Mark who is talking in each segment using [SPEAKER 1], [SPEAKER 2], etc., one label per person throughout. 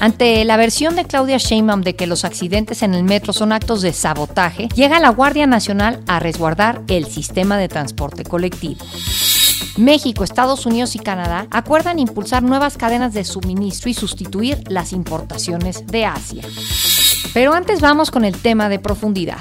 [SPEAKER 1] Ante la versión de Claudia Sheinbaum de que los accidentes en el metro son actos de sabotaje, llega la Guardia Nacional a resguardar el sistema de transporte colectivo. México, Estados Unidos y Canadá acuerdan impulsar nuevas cadenas de suministro y sustituir las importaciones de Asia. Pero antes vamos con el tema de profundidad.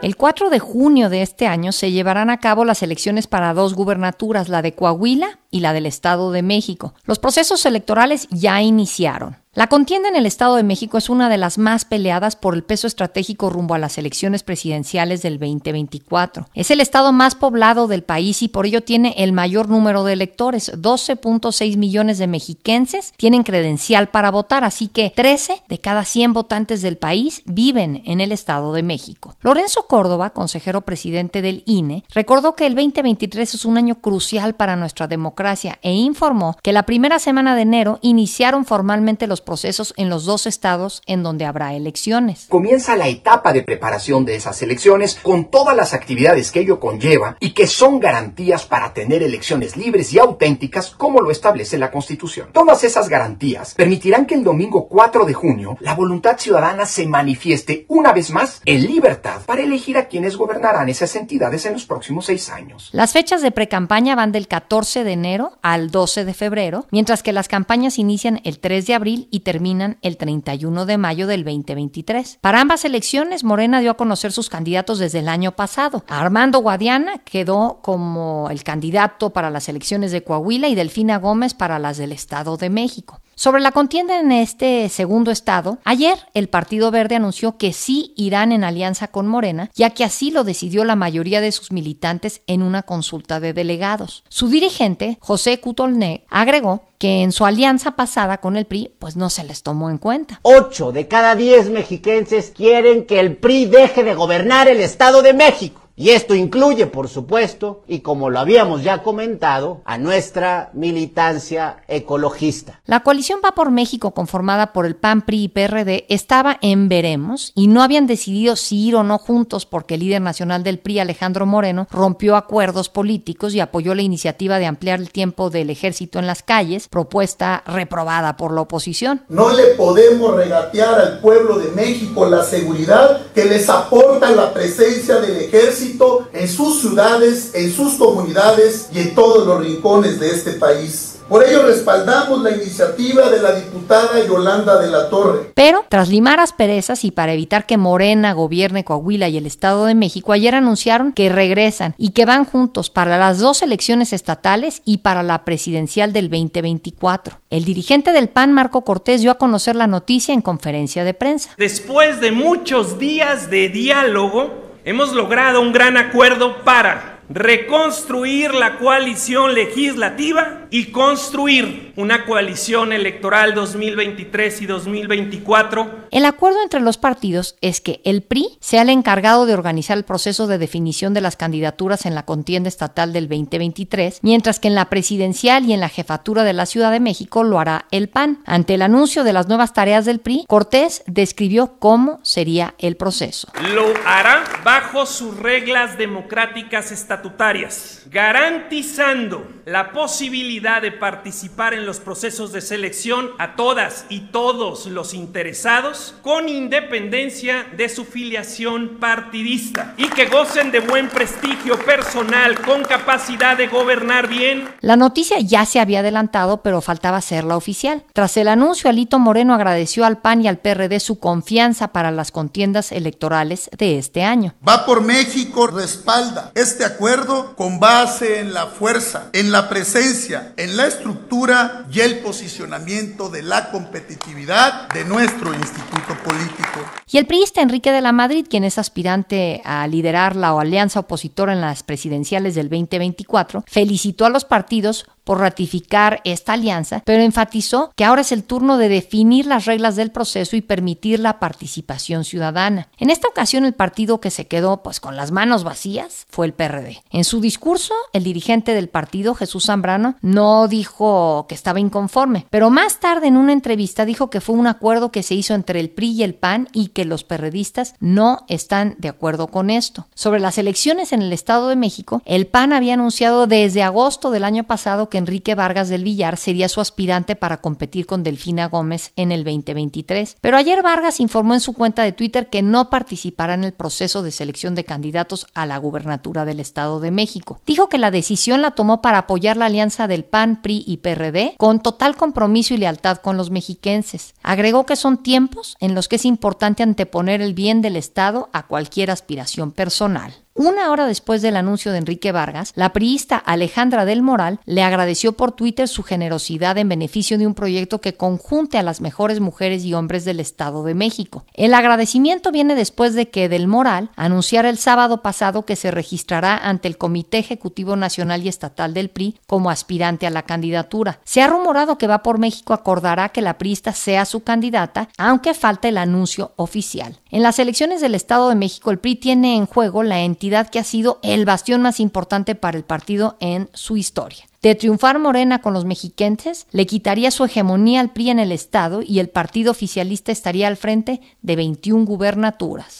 [SPEAKER 1] El 4 de junio de este año se llevarán a cabo las elecciones para dos gubernaturas, la de Coahuila y la del Estado de México. Los procesos electorales ya iniciaron. La contienda en el Estado de México es una de las más peleadas por el peso estratégico rumbo a las elecciones presidenciales del 2024. Es el estado más poblado del país y por ello tiene el mayor número de electores. 12.6 millones de mexiquenses tienen credencial para votar, así que 13 de cada 100 votantes del país viven en el Estado de México. Lorenzo Córdoba, consejero presidente del INE, recordó que el 2023 es un año crucial para nuestra democracia e informó que la primera semana de enero iniciaron formalmente los procesos en los dos estados en donde habrá elecciones.
[SPEAKER 2] Comienza la etapa de preparación de esas elecciones con todas las actividades que ello conlleva y que son garantías para tener elecciones libres y auténticas como lo establece la Constitución. Todas esas garantías permitirán que el domingo 4 de junio la voluntad ciudadana se manifieste una vez más en libertad para elegir a quienes gobernarán esas entidades en los próximos seis años.
[SPEAKER 1] Las fechas de precampaña van del 14 de enero al 12 de febrero, mientras que las campañas inician el 3 de abril y terminan el 31 de mayo del 2023. Para ambas elecciones, Morena dio a conocer sus candidatos desde el año pasado. Armando Guadiana quedó como el candidato para las elecciones de Coahuila y Delfina Gómez para las del Estado de México. Sobre la contienda en este segundo estado, ayer el Partido Verde anunció que sí irán en alianza con Morena, ya que así lo decidió la mayoría de sus militantes en una consulta de delegados. Su dirigente, José Cutolné, agregó que en su alianza pasada con el PRI, pues no se les tomó en cuenta.
[SPEAKER 3] Ocho de cada diez mexiquenses quieren que el PRI deje de gobernar el Estado de México. Y esto incluye, por supuesto, y como lo habíamos ya comentado, a nuestra militancia ecologista.
[SPEAKER 1] La coalición Va por México, conformada por el PAN, PRI y PRD, estaba en veremos y no habían decidido si ir o no juntos porque el líder nacional del PRI, Alejandro Moreno, rompió acuerdos políticos y apoyó la iniciativa de ampliar el tiempo del ejército en las calles, propuesta reprobada por la oposición.
[SPEAKER 4] No le podemos regatear al pueblo de México la seguridad que les aporta la presencia del ejército en sus ciudades, en sus comunidades y en todos los rincones de este país. Por ello respaldamos la iniciativa de la diputada Yolanda de la Torre.
[SPEAKER 1] Pero, tras limar asperezas y para evitar que Morena gobierne Coahuila y el Estado de México, ayer anunciaron que regresan y que van juntos para las dos elecciones estatales y para la presidencial del 2024. El dirigente del PAN, Marco Cortés, dio a conocer la noticia en conferencia de prensa.
[SPEAKER 5] Después de muchos días de diálogo, hemos logrado un gran acuerdo para reconstruir la coalición legislativa y construir una coalición electoral 2023 y 2024.
[SPEAKER 1] El acuerdo entre los partidos es que el PRI sea el encargado de organizar el proceso de definición de las candidaturas en la contienda estatal del 2023, mientras que en la presidencial y en la jefatura de la Ciudad de México lo hará el PAN. Ante el anuncio de las nuevas tareas del PRI, Cortés describió cómo sería el proceso.
[SPEAKER 5] Lo hará bajo sus reglas democráticas estatutarias, garantizando la posibilidad de participar en los procesos de selección a todas y todos los interesados con independencia de su filiación partidista y que gocen de buen prestigio personal con capacidad de gobernar bien.
[SPEAKER 1] La noticia ya se había adelantado, pero faltaba hacerla oficial. Tras el anuncio, Alito Moreno agradeció al PAN y al PRD su confianza para las contiendas electorales de este año.
[SPEAKER 4] Va por México respalda este acuerdo con base en la fuerza, en la presencia, en la estructura y el posicionamiento de la competitividad de nuestro instituto político.
[SPEAKER 1] Y el priista Enrique de la Madrid, quien es aspirante a liderar la alianza opositora en las presidenciales del 2024, felicitó a los partidos por ratificar esta alianza, pero enfatizó que ahora es el turno de definir las reglas del proceso y permitir la participación ciudadana. En esta ocasión el partido que se quedó pues con las manos vacías fue el PRD. En su discurso, el dirigente del partido, Jesús Zambrano, no dijo que estaba inconforme, pero más tarde en una entrevista dijo que fue un acuerdo que se hizo entre el PRI y el PAN y que los perredistas no están de acuerdo con esto. Sobre las elecciones en el Estado de México, el PAN había anunciado desde agosto del año pasado que Enrique Vargas del Villar sería su aspirante para competir con Delfina Gómez en el 2023. Pero ayer Vargas informó en su cuenta de Twitter que no participará en el proceso de selección de candidatos a la gubernatura del Estado de México. Dijo que la decisión la tomó para apoyar la alianza del PAN, PRI y PRD con total compromiso y lealtad con los mexiquenses. Agregó que son tiempos en los que es importante anteponer el bien del Estado a cualquier aspiración personal. Una hora después del anuncio de Enrique Vargas, la priista Alejandra del Moral le agradeció por Twitter su generosidad en beneficio de un proyecto que conjunte a las mejores mujeres y hombres del Estado de México. El agradecimiento viene después de que Del Moral anunciara el sábado pasado que se registrará ante el Comité Ejecutivo Nacional y Estatal del PRI como aspirante a la candidatura. Se ha rumorado que Va por México acordará que la priista sea su candidata, aunque falta el anuncio oficial. En las elecciones del Estado de México, el PRI tiene en juego la entidad que ha sido el bastión más importante para el partido en su historia. De triunfar Morena con los mexiquenses, le quitaría su hegemonía al PRI en el Estado y el partido oficialista estaría al frente de 21 gubernaturas.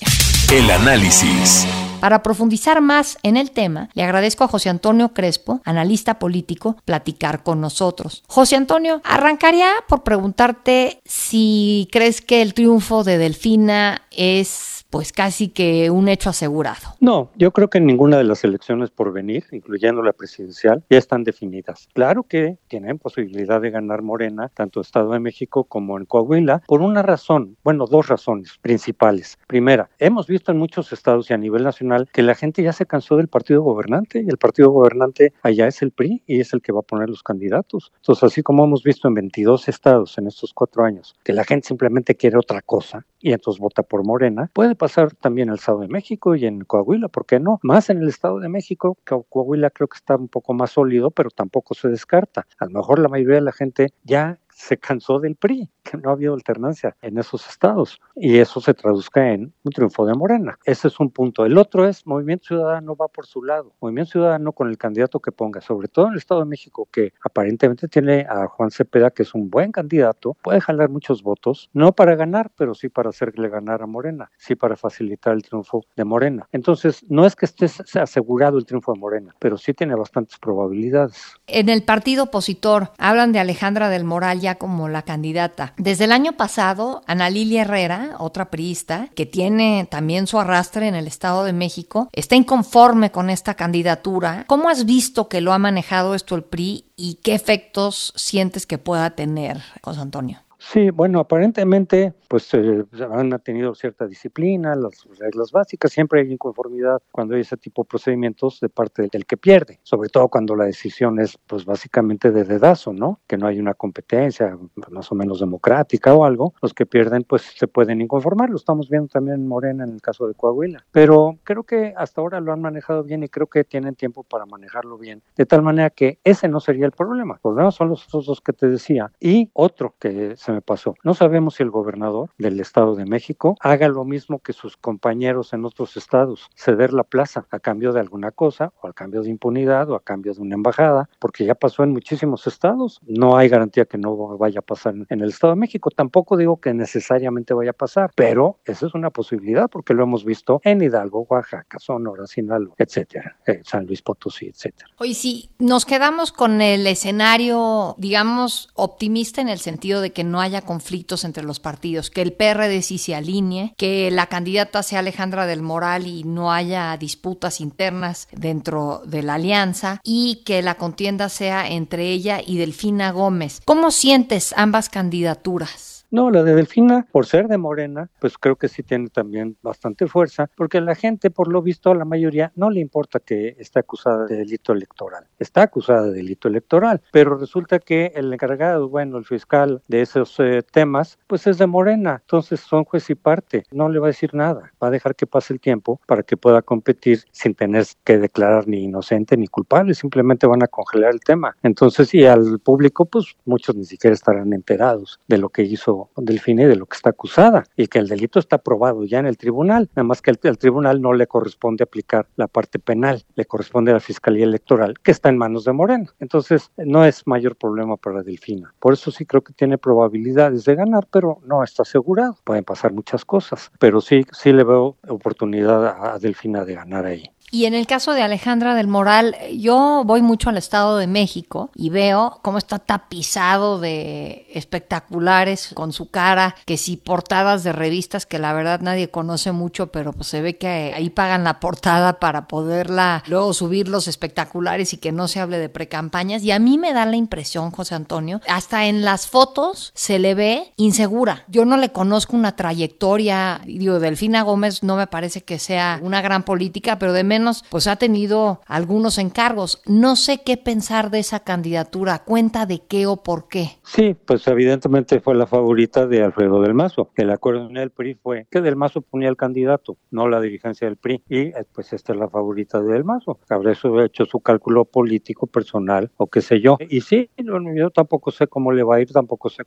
[SPEAKER 6] El análisis.
[SPEAKER 1] Para profundizar más en el tema, le agradezco a José Antonio Crespo, analista político, platicar con nosotros. José Antonio, arrancaría por preguntarte si crees que el triunfo de Delfina es pues casi que un hecho asegurado.
[SPEAKER 7] No, yo creo que ninguna de las elecciones por venir, incluyendo la presidencial, ya están definidas. Claro que tienen posibilidad de ganar Morena, tanto Estado de México como en Coahuila, por una razón, bueno, dos razones principales. Primera, hemos visto en muchos estados y a nivel nacional que la gente ya se cansó del partido gobernante y el partido gobernante allá es el PRI y es el que va a poner los candidatos. Entonces, así como hemos visto en 22 estados en estos cuatro años que la gente simplemente quiere otra cosa y entonces vota por Morena, puede pasar también en el Estado de México y en Coahuila, ¿por qué no? Más en el Estado de México, que Coahuila creo que está un poco más sólido, pero tampoco se descarta. A lo mejor la mayoría de la gente ya se cansó del PRI, que no había alternancia en esos estados y eso se traduzca en un triunfo de Morena. Ese es un punto. El otro es Movimiento Ciudadano va por su lado. Movimiento Ciudadano con el candidato que ponga, sobre todo en el Estado de México, que aparentemente tiene a Juan Cepeda, que es un buen candidato, puede jalar muchos votos, no para ganar, pero sí para hacerle ganar a Morena, sí para facilitar el triunfo de Morena. Entonces, no es que esté asegurado el triunfo de Morena, pero sí tiene bastantes probabilidades.
[SPEAKER 1] En el partido opositor hablan de Alejandra del Moral como la candidata. Desde el año pasado, Ana Lilia Herrera, otra priista, que tiene también su arrastre en el Estado de México, está inconforme con esta candidatura. ¿Cómo has visto que lo ha manejado esto el PRI y qué efectos sientes que pueda tener, José Antonio?
[SPEAKER 7] Sí, bueno, aparentemente pues eh, han tenido cierta disciplina, las reglas básicas, siempre hay inconformidad cuando hay ese tipo de procedimientos de parte del que pierde, sobre todo cuando la decisión es pues básicamente de dedazo, ¿no? Que no hay una competencia más o menos democrática o algo, los que pierden pues se pueden inconformar, lo estamos viendo también en Morena en el caso de Coahuila, pero creo que hasta ahora lo han manejado bien y creo que tienen tiempo para manejarlo bien, de tal manera que ese no sería el problema, el problema son los otros dos que te decía y otro que se me pasó, no sabemos si el gobernador del Estado de México haga lo mismo que sus compañeros en otros estados, ceder la plaza a cambio de alguna cosa, o a cambio de impunidad, o a cambio de una embajada, porque ya pasó en muchísimos estados. No hay garantía que no vaya a pasar en el Estado de México. Tampoco digo que necesariamente vaya a pasar, pero esa es una posibilidad porque lo hemos visto en Hidalgo, Oaxaca, Sonora, Sinaloa, etcétera, eh, San Luis Potosí, etcétera.
[SPEAKER 1] Hoy sí, nos quedamos con el escenario, digamos, optimista en el sentido de que no haya conflictos entre los partidos que el PRD sí se alinee, que la candidata sea Alejandra del Moral y no haya disputas internas dentro de la alianza y que la contienda sea entre ella y Delfina Gómez. ¿Cómo sientes ambas candidaturas?
[SPEAKER 7] No, la de Delfina, por ser de Morena, pues creo que sí tiene también bastante fuerza, porque la gente, por lo visto, a la mayoría no le importa que esté acusada de delito electoral. Está acusada de delito electoral, pero resulta que el encargado, bueno, el fiscal de esos eh, temas, pues es de Morena. Entonces son juez y parte. No le va a decir nada. Va a dejar que pase el tiempo para que pueda competir sin tener que declarar ni inocente ni culpable. Simplemente van a congelar el tema. Entonces, y al público, pues muchos ni siquiera estarán enterados de lo que hizo Delfine y de lo que está acusada. Y que el delito está probado ya en el tribunal. Nada más que al tribunal no le corresponde aplicar la parte penal. Le corresponde a la Fiscalía Electoral, que está en manos de Morena. Entonces, no es mayor problema para Delfina. Por eso sí creo que tiene probabilidades de ganar, pero no está asegurado. Pueden pasar muchas cosas, pero sí, sí le veo oportunidad a Delfina de ganar ahí.
[SPEAKER 1] Y en el caso de Alejandra del Moral, yo voy mucho al Estado de México y veo cómo está tapizado de espectaculares con su cara, que si portadas de revistas que la verdad nadie conoce mucho, pero pues se ve que ahí pagan la portada para poderla luego subir los espectaculares y que no se hable de precampañas. Y a mí me da la impresión, José Antonio, hasta en las fotos se le ve insegura. Yo no le conozco una trayectoria, digo, Delfina Gómez no me parece que sea una gran política, pero de pues ha tenido algunos encargos. No sé qué pensar de esa candidatura, cuenta de qué o por qué.
[SPEAKER 7] Sí, pues evidentemente fue la favorita de Alfredo del Mazo. El acuerdo en el PRI fue que del Mazo ponía el candidato, no la dirigencia del PRI. Y eh, pues esta es la favorita de del Mazo. Habrá eso hecho su cálculo político, personal o qué sé yo. Y sí, yo tampoco sé cómo le va a ir, tampoco sé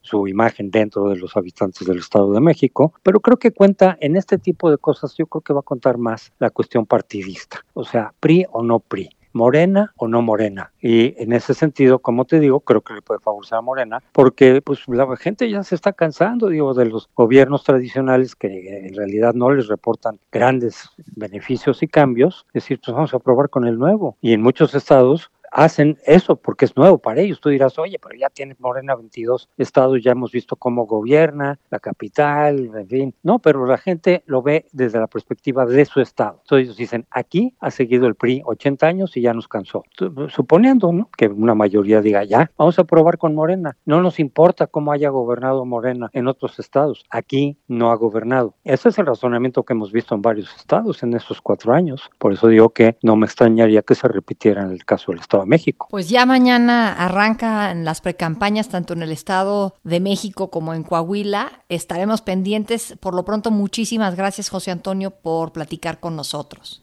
[SPEAKER 7] su imagen dentro de los habitantes del Estado de México, pero creo que cuenta en este tipo de cosas, yo creo que va a contar más la cuestión partidista, o sea, PRI o no PRI morena o no morena. Y en ese sentido, como te digo, creo que le puede favorecer a Morena, porque pues la gente ya se está cansando, digo, de los gobiernos tradicionales que en realidad no les reportan grandes beneficios y cambios. Es decir, pues vamos a probar con el nuevo. Y en muchos estados hacen eso porque es nuevo para ellos. Tú dirás, oye, pero ya tiene Morena 22 estados, ya hemos visto cómo gobierna, la capital, en fin. No, pero la gente lo ve desde la perspectiva de su estado. Entonces ellos dicen, aquí ha seguido el PRI 80 años y ya nos cansó. Suponiendo ¿no? que una mayoría diga, ya, vamos a probar con Morena. No nos importa cómo haya gobernado Morena en otros estados. Aquí no ha gobernado. Ese es el razonamiento que hemos visto en varios estados en estos cuatro años. Por eso digo que no me extrañaría que se repitiera en el caso del estado de México.
[SPEAKER 1] Pues ya mañana arrancan las precampañas tanto en el Estado de México como en Coahuila. Estaremos pendientes. Por lo pronto, muchísimas gracias, José Antonio, por platicar con nosotros.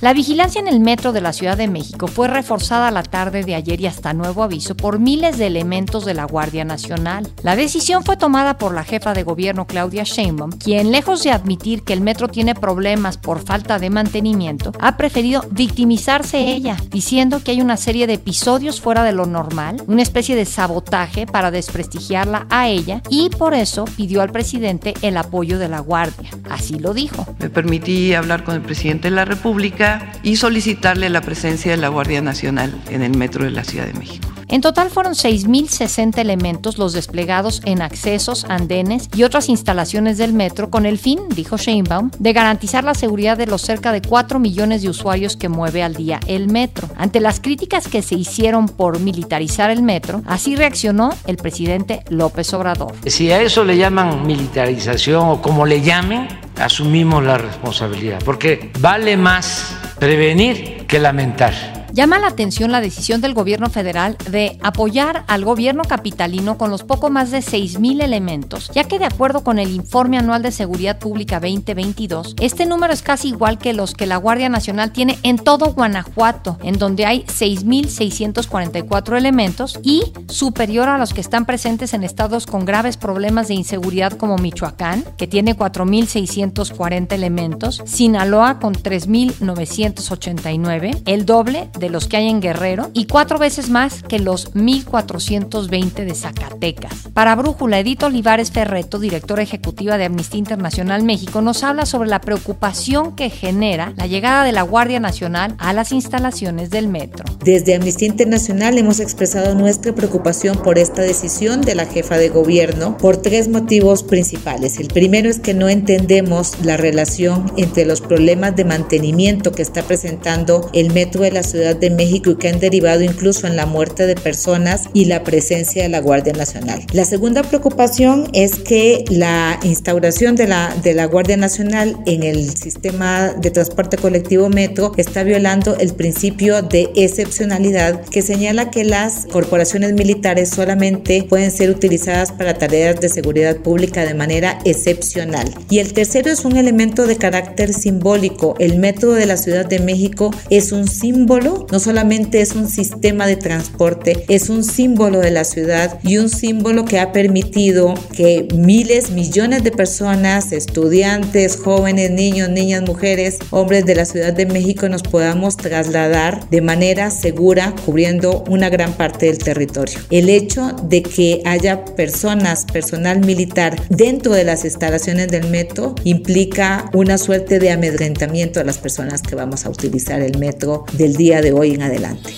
[SPEAKER 1] La vigilancia en el metro de la Ciudad de México fue reforzada la tarde de ayer y hasta nuevo aviso por miles de elementos de la Guardia Nacional. La decisión fue tomada por la jefa de gobierno Claudia Sheinbaum, quien lejos de admitir que el metro tiene problemas por falta de mantenimiento, ha preferido victimizarse ella, diciendo que hay una serie de episodios fuera de lo normal, una especie de sabotaje para desprestigiarla a ella y por eso pidió al presidente el apoyo de la Guardia. Así lo dijo.
[SPEAKER 8] Me permití hablar con el presidente de la República y solicitarle la presencia de la Guardia Nacional en el metro de la Ciudad de México.
[SPEAKER 1] En total fueron 6.060 elementos los desplegados en accesos, andenes y otras instalaciones del metro con el fin, dijo Sheinbaum, de garantizar la seguridad de los cerca de 4 millones de usuarios que mueve al día el metro. Ante las críticas que se hicieron por militarizar el metro, así reaccionó el presidente López Obrador.
[SPEAKER 9] Si a eso le llaman militarización o como le llamen, asumimos la responsabilidad, porque vale más prevenir que lamentar.
[SPEAKER 1] Llama la atención la decisión del gobierno federal de apoyar al gobierno capitalino con los poco más de 6.000 elementos, ya que de acuerdo con el Informe Anual de Seguridad Pública 2022, este número es casi igual que los que la Guardia Nacional tiene en todo Guanajuato, en donde hay 6.644 elementos y superior a los que están presentes en estados con graves problemas de inseguridad como Michoacán, que tiene 4.640 elementos, Sinaloa con 3.989, el doble de de los que hay en Guerrero y cuatro veces más que los 1.420 de Zacatecas. Para Brújula, Edith Olivares Ferreto, directora ejecutiva de Amnistía Internacional México, nos habla sobre la preocupación que genera la llegada de la Guardia Nacional a las instalaciones del metro.
[SPEAKER 10] Desde Amnistía Internacional hemos expresado nuestra preocupación por esta decisión de la jefa de gobierno por tres motivos principales. El primero es que no entendemos la relación entre los problemas de mantenimiento que está presentando el metro de la Ciudad de México y que han derivado incluso en la muerte de personas y la presencia de la Guardia Nacional. La segunda preocupación es que la instauración de la, de la Guardia Nacional en el sistema de transporte colectivo metro está violando el principio de excepcionalidad que señala que las corporaciones militares solamente pueden ser utilizadas para tareas de seguridad pública de manera excepcional. Y el tercero es un elemento de carácter simbólico. El metro de la Ciudad de México es un símbolo, no solamente es un sistema de transporte, es un símbolo de la ciudad y un símbolo que ha permitido que miles, millones de personas, estudiantes, jóvenes, niños, niñas, mujeres, hombres de la Ciudad de México nos podamos trasladar de manera segura cubriendo una gran parte del territorio. El hecho de que haya personas, personal militar dentro de las instalaciones del metro implica una suerte de amedrentamiento a las personas que vamos a utilizar el metro del día de hoy en adelante.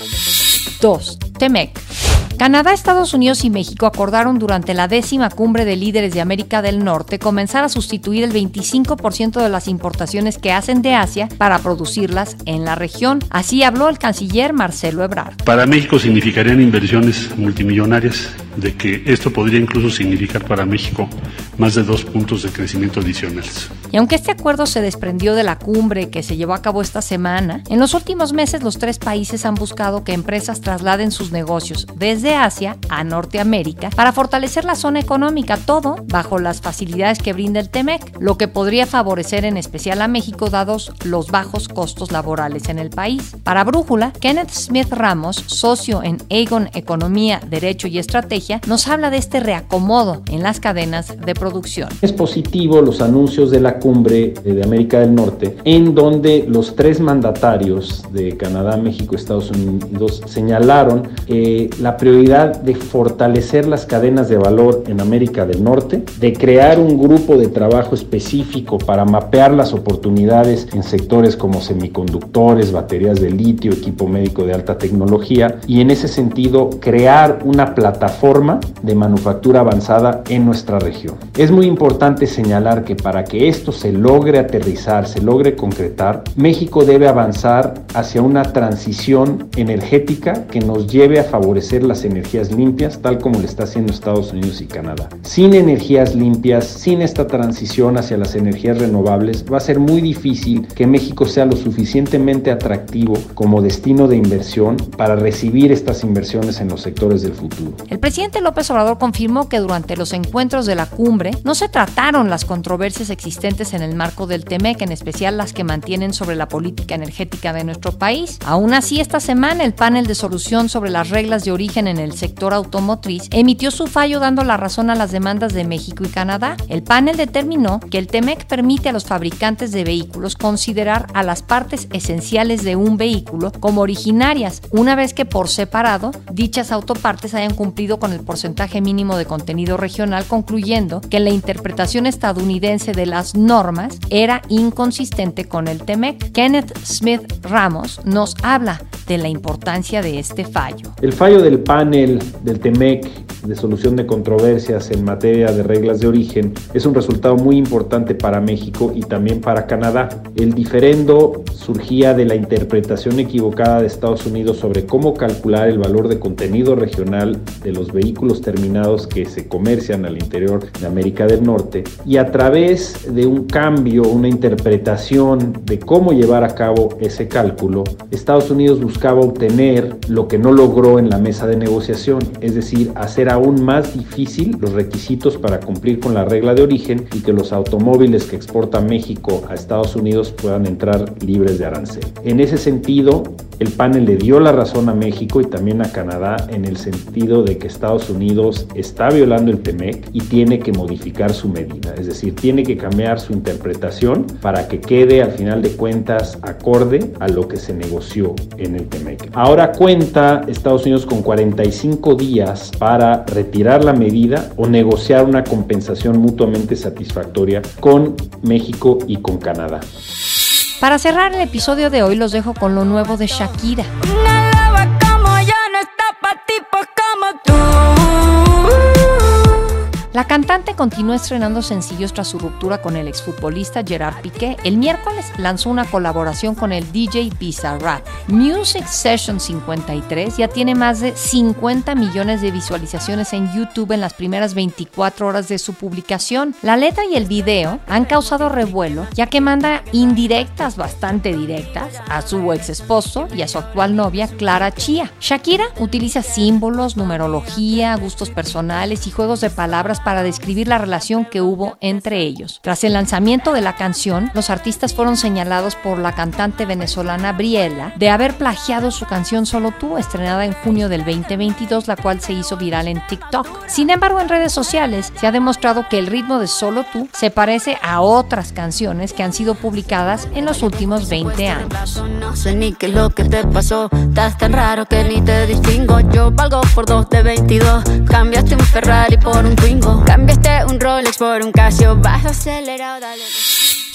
[SPEAKER 1] 2. TEMEC. Canadá, Estados Unidos y México acordaron durante la décima cumbre de líderes de América del Norte comenzar a sustituir el 25% de las importaciones que hacen de Asia para producirlas en la región. Así habló el canciller Marcelo Ebrard.
[SPEAKER 11] Para México significarían inversiones multimillonarias de que esto podría incluso significar para México más de dos puntos de crecimiento adicionales.
[SPEAKER 1] Y aunque este acuerdo se desprendió de la cumbre que se llevó a cabo esta semana, en los últimos meses los tres países han buscado que empresas trasladen sus negocios desde Asia a Norteamérica para fortalecer la zona económica, todo bajo las facilidades que brinda el TEMEC, lo que podría favorecer en especial a México dados los bajos costos laborales en el país. Para Brújula, Kenneth Smith Ramos, socio en Aegon Economía, Derecho y Estrategia, nos habla de este reacomodo en las cadenas de producción.
[SPEAKER 12] Es positivo los anuncios de la cumbre de América del Norte, en donde los tres mandatarios de Canadá, México Estados Unidos señalaron eh, la prioridad de fortalecer las cadenas de valor en América del Norte, de crear un grupo de trabajo específico para mapear las oportunidades en sectores como semiconductores, baterías de litio, equipo médico de alta tecnología y en ese sentido crear una plataforma de manufactura avanzada en nuestra región. Es muy importante señalar que para que esto se logre aterrizar, se logre concretar, México debe avanzar hacia una transición energética que nos lleve a favorecer las energías limpias, tal como lo está haciendo Estados Unidos y Canadá. Sin energías limpias, sin esta transición hacia las energías renovables, va a ser muy difícil que México sea lo suficientemente atractivo como destino de inversión para recibir estas inversiones en los sectores del futuro.
[SPEAKER 1] El presidente López Obrador confirmó que durante los encuentros de la cumbre no se trataron las controversias existentes en el marco del TEMEC, en especial las que mantienen sobre la política energética de nuestro país. Aún así, esta semana el panel de solución sobre las reglas de origen en el sector automotriz emitió su fallo dando la razón a las demandas de México y Canadá. El panel determinó que el TEMEC permite a los fabricantes de vehículos considerar a las partes esenciales de un vehículo como originarias, una vez que por separado dichas autopartes hayan cumplido con el porcentaje mínimo de contenido regional, concluyendo que la interpretación estadounidense de las normas era inconsistente con el TEMEC. Kenneth Smith Ramos nos habla de la importancia de este fallo.
[SPEAKER 12] El fallo del panel del TEMEC de solución de controversias en materia de reglas de origen es un resultado muy importante para México y también para Canadá. El diferendo surgía de la interpretación equivocada de Estados Unidos sobre cómo calcular el valor de contenido regional de los vehículos terminados que se comercian al interior de América del Norte y a través de un cambio, una interpretación de cómo llevar a cabo ese cálculo, Estados Unidos buscaba obtener lo que no logró en la mesa de negociación, es decir, hacer aún más difícil los requisitos para cumplir con la regla de origen y que los automóviles que exporta México a Estados Unidos puedan entrar libres de arancel. En ese sentido, el panel le dio la razón a México y también a Canadá en el sentido de que Estados Unidos está violando el TEMEC y tiene que modificar su medida, es decir, tiene que cambiar su interpretación para que quede al final de cuentas acorde a lo que se negoció en el TEMEC. Ahora cuenta Estados Unidos con 45 días para retirar la medida o negociar una compensación mutuamente satisfactoria con México y con Canadá.
[SPEAKER 1] Para cerrar el episodio de hoy los dejo con lo nuevo de Shakira. La cantante continúa estrenando sencillos tras su ruptura con el exfutbolista Gerard Piqué. El miércoles lanzó una colaboración con el DJ Bizarrap. Music Session 53 ya tiene más de 50 millones de visualizaciones en YouTube en las primeras 24 horas de su publicación. La letra y el video han causado revuelo ya que manda indirectas bastante directas a su ex esposo y a su actual novia Clara Chia. Shakira utiliza símbolos, numerología, gustos personales y juegos de palabras para describir la relación que hubo entre ellos. Tras el lanzamiento de la canción, los artistas fueron señalados por la cantante venezolana Briella de haber plagiado su canción Solo tú, estrenada en junio del 2022, la cual se hizo viral en TikTok. Sin embargo, en redes sociales se ha demostrado que el ritmo de Solo tú se parece a otras canciones que han sido publicadas en los últimos 20 años.
[SPEAKER 13] Yo valgo por dos de 22, cambiaste un Ferrari por un Twingo. Cambiaste un Rolex por un Casio, vas acelerado, dale.